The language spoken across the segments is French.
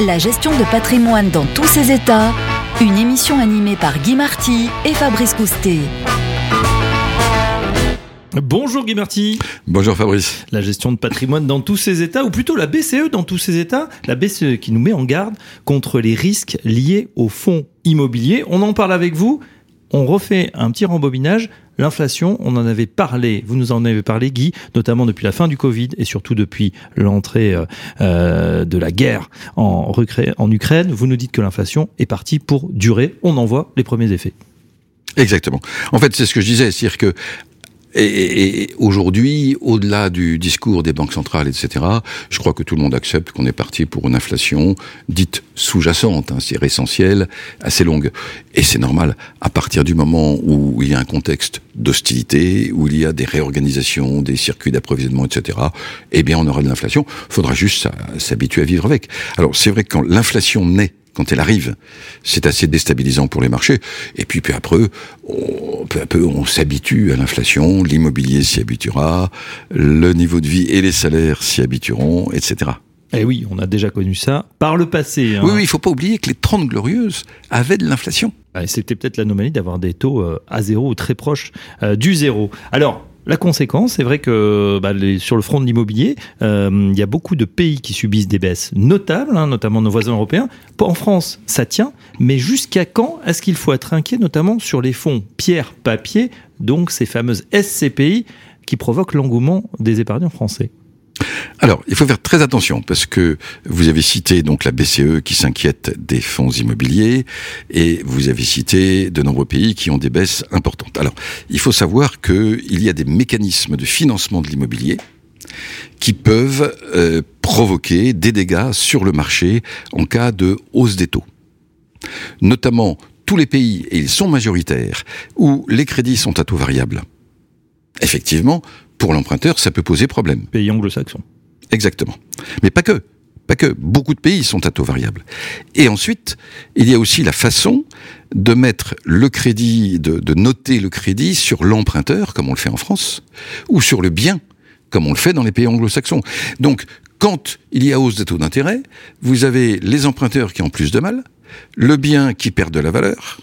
La gestion de patrimoine dans tous ses états, une émission animée par Guy Marty et Fabrice Coustet. Bonjour Guy Marty. Bonjour Fabrice. La gestion de patrimoine dans tous ses états, ou plutôt la BCE dans tous ses états, la BCE qui nous met en garde contre les risques liés aux fonds immobiliers. On en parle avec vous. On refait un petit rembobinage. L'inflation, on en avait parlé, vous nous en avez parlé Guy, notamment depuis la fin du Covid et surtout depuis l'entrée euh, euh, de la guerre en, en Ukraine. Vous nous dites que l'inflation est partie pour durer. On en voit les premiers effets. Exactement. En fait, c'est ce que je disais, c'est-à-dire que et, aujourd'hui, au-delà du discours des banques centrales, etc., je crois que tout le monde accepte qu'on est parti pour une inflation dite sous-jacente, hein, c'est essentiel, assez longue. Et c'est normal, à partir du moment où il y a un contexte d'hostilité, où il y a des réorganisations, des circuits d'approvisionnement, etc., eh bien on aura de l'inflation. Faudra juste s'habituer à vivre avec. Alors c'est vrai que quand l'inflation naît quand elle arrive. C'est assez déstabilisant pour les marchés. Et puis peu à peu, on, peu à peu, on s'habitue à l'inflation, l'immobilier s'y habituera, le niveau de vie et les salaires s'y habitueront, etc. Eh oui, on a déjà connu ça par le passé. Hein. Oui, oui, il faut pas oublier que les 30 glorieuses avaient de l'inflation. C'était peut-être l'anomalie d'avoir des taux euh, à zéro ou très proches euh, du zéro. Alors, la conséquence, c'est vrai que bah, sur le front de l'immobilier, euh, il y a beaucoup de pays qui subissent des baisses notables, hein, notamment nos voisins européens. En France, ça tient, mais jusqu'à quand est-ce qu'il faut être inquiet, notamment sur les fonds pierre-papier, donc ces fameuses SCPI qui provoquent l'engouement des épargnants français? Alors, il faut faire très attention parce que vous avez cité donc la BCE qui s'inquiète des fonds immobiliers et vous avez cité de nombreux pays qui ont des baisses importantes. Alors, il faut savoir qu'il y a des mécanismes de financement de l'immobilier qui peuvent euh, provoquer des dégâts sur le marché en cas de hausse des taux. Notamment tous les pays, et ils sont majoritaires, où les crédits sont à taux variable. Effectivement, pour l'emprunteur, ça peut poser problème. Pays anglo-saxons. Exactement. Mais pas que. Pas que. Beaucoup de pays sont à taux variable. Et ensuite, il y a aussi la façon de mettre le crédit, de, de noter le crédit sur l'emprunteur, comme on le fait en France, ou sur le bien, comme on le fait dans les pays anglo-saxons. Donc, quand il y a hausse des taux d'intérêt, vous avez les emprunteurs qui ont plus de mal, le bien qui perd de la valeur,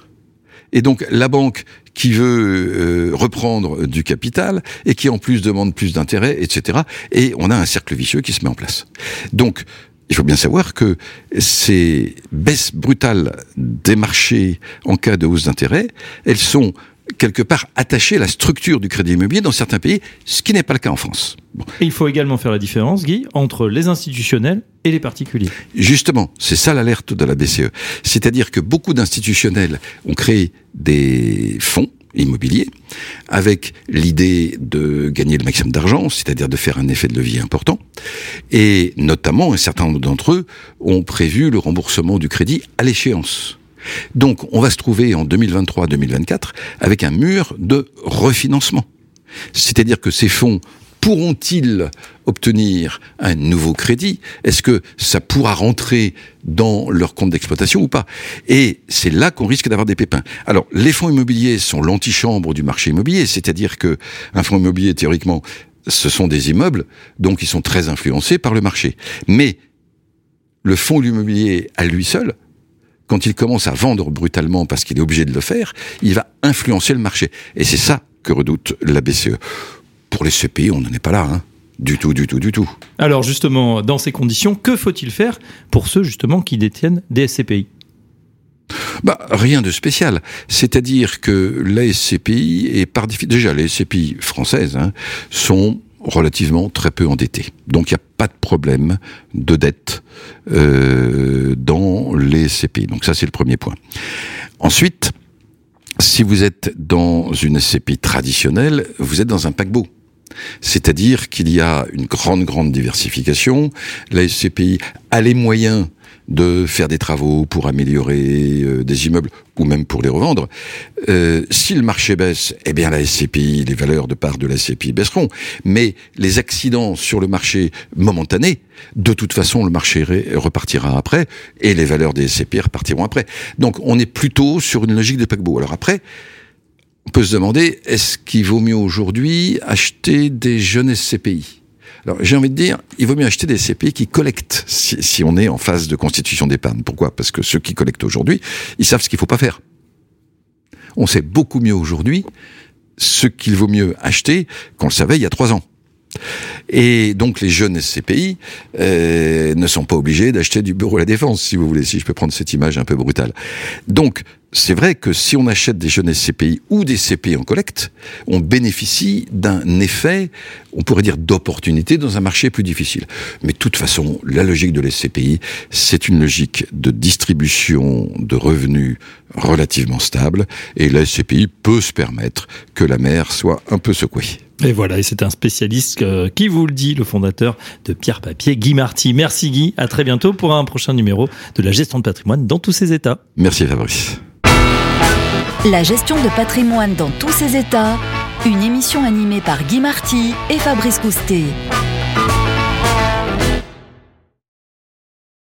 et donc la banque qui veut euh, reprendre du capital et qui en plus demande plus d'intérêt, etc. Et on a un cercle vicieux qui se met en place. Donc il faut bien savoir que ces baisses brutales des marchés en cas de hausse d'intérêt, elles sont quelque part attachées à la structure du crédit immobilier dans certains pays, ce qui n'est pas le cas en France. Et il faut également faire la différence, Guy, entre les institutionnels et les particuliers. Justement, c'est ça l'alerte de la BCE. C'est-à-dire que beaucoup d'institutionnels ont créé des fonds immobiliers avec l'idée de gagner le maximum d'argent, c'est-à-dire de faire un effet de levier important. Et notamment, un certain nombre d'entre eux ont prévu le remboursement du crédit à l'échéance. Donc, on va se trouver en 2023-2024 avec un mur de refinancement. C'est-à-dire que ces fonds pourront-ils obtenir un nouveau crédit? Est-ce que ça pourra rentrer dans leur compte d'exploitation ou pas? Et c'est là qu'on risque d'avoir des pépins. Alors, les fonds immobiliers sont l'antichambre du marché immobilier, c'est-à-dire que un fonds immobilier, théoriquement, ce sont des immeubles, donc ils sont très influencés par le marché. Mais le fonds immobilier à lui seul, quand il commence à vendre brutalement parce qu'il est obligé de le faire, il va influencer le marché. Et c'est ça que redoute la BCE. Pour les CPI, on n'en est pas là. Hein. Du tout, du tout, du tout. Alors justement, dans ces conditions, que faut-il faire pour ceux justement qui détiennent des SCPI bah, rien de spécial. C'est-à-dire que la SCPI est par déjà les SCPI françaises hein, sont relativement très peu endettées. Donc il n'y a pas de problème de dette euh, dans les SCPI. Donc ça c'est le premier point. Ensuite, si vous êtes dans une SCPI traditionnelle, vous êtes dans un paquebot. C'est-à-dire qu'il y a une grande, grande diversification. La SCPI a les moyens de faire des travaux pour améliorer euh, des immeubles ou même pour les revendre. Euh, si le marché baisse, eh bien la SCPI, les valeurs de part de la SCPI baisseront. Mais les accidents sur le marché momentané, de toute façon, le marché repartira après et les valeurs des SCPI repartiront après. Donc on est plutôt sur une logique de paquebot. Alors après, on peut se demander, est-ce qu'il vaut mieux aujourd'hui acheter des jeunes SCPI Alors j'ai envie de dire, il vaut mieux acheter des CPI qui collectent si, si on est en phase de constitution d'épargne. Pourquoi? Parce que ceux qui collectent aujourd'hui, ils savent ce qu'il faut pas faire. On sait beaucoup mieux aujourd'hui ce qu'il vaut mieux acheter qu'on le savait il y a trois ans. Et donc les jeunes SCPI euh, ne sont pas obligés d'acheter du bureau à la défense, si vous voulez, si je peux prendre cette image un peu brutale. Donc c'est vrai que si on achète des jeunes SCPI ou des CPI en collecte, on bénéficie d'un effet, on pourrait dire d'opportunité dans un marché plus difficile. Mais de toute façon, la logique de l'SCPI, c'est une logique de distribution de revenus relativement stable, et la SCPI peut se permettre que la mer soit un peu secouée. Et voilà, et c'est un spécialiste euh, qui vous le dit, le fondateur de Pierre Papier, Guy Marty. Merci Guy, à très bientôt pour un prochain numéro de la gestion de patrimoine dans tous ses états. Merci Fabrice. La gestion de patrimoine dans tous ses états, une émission animée par Guy Marty et Fabrice Coustet.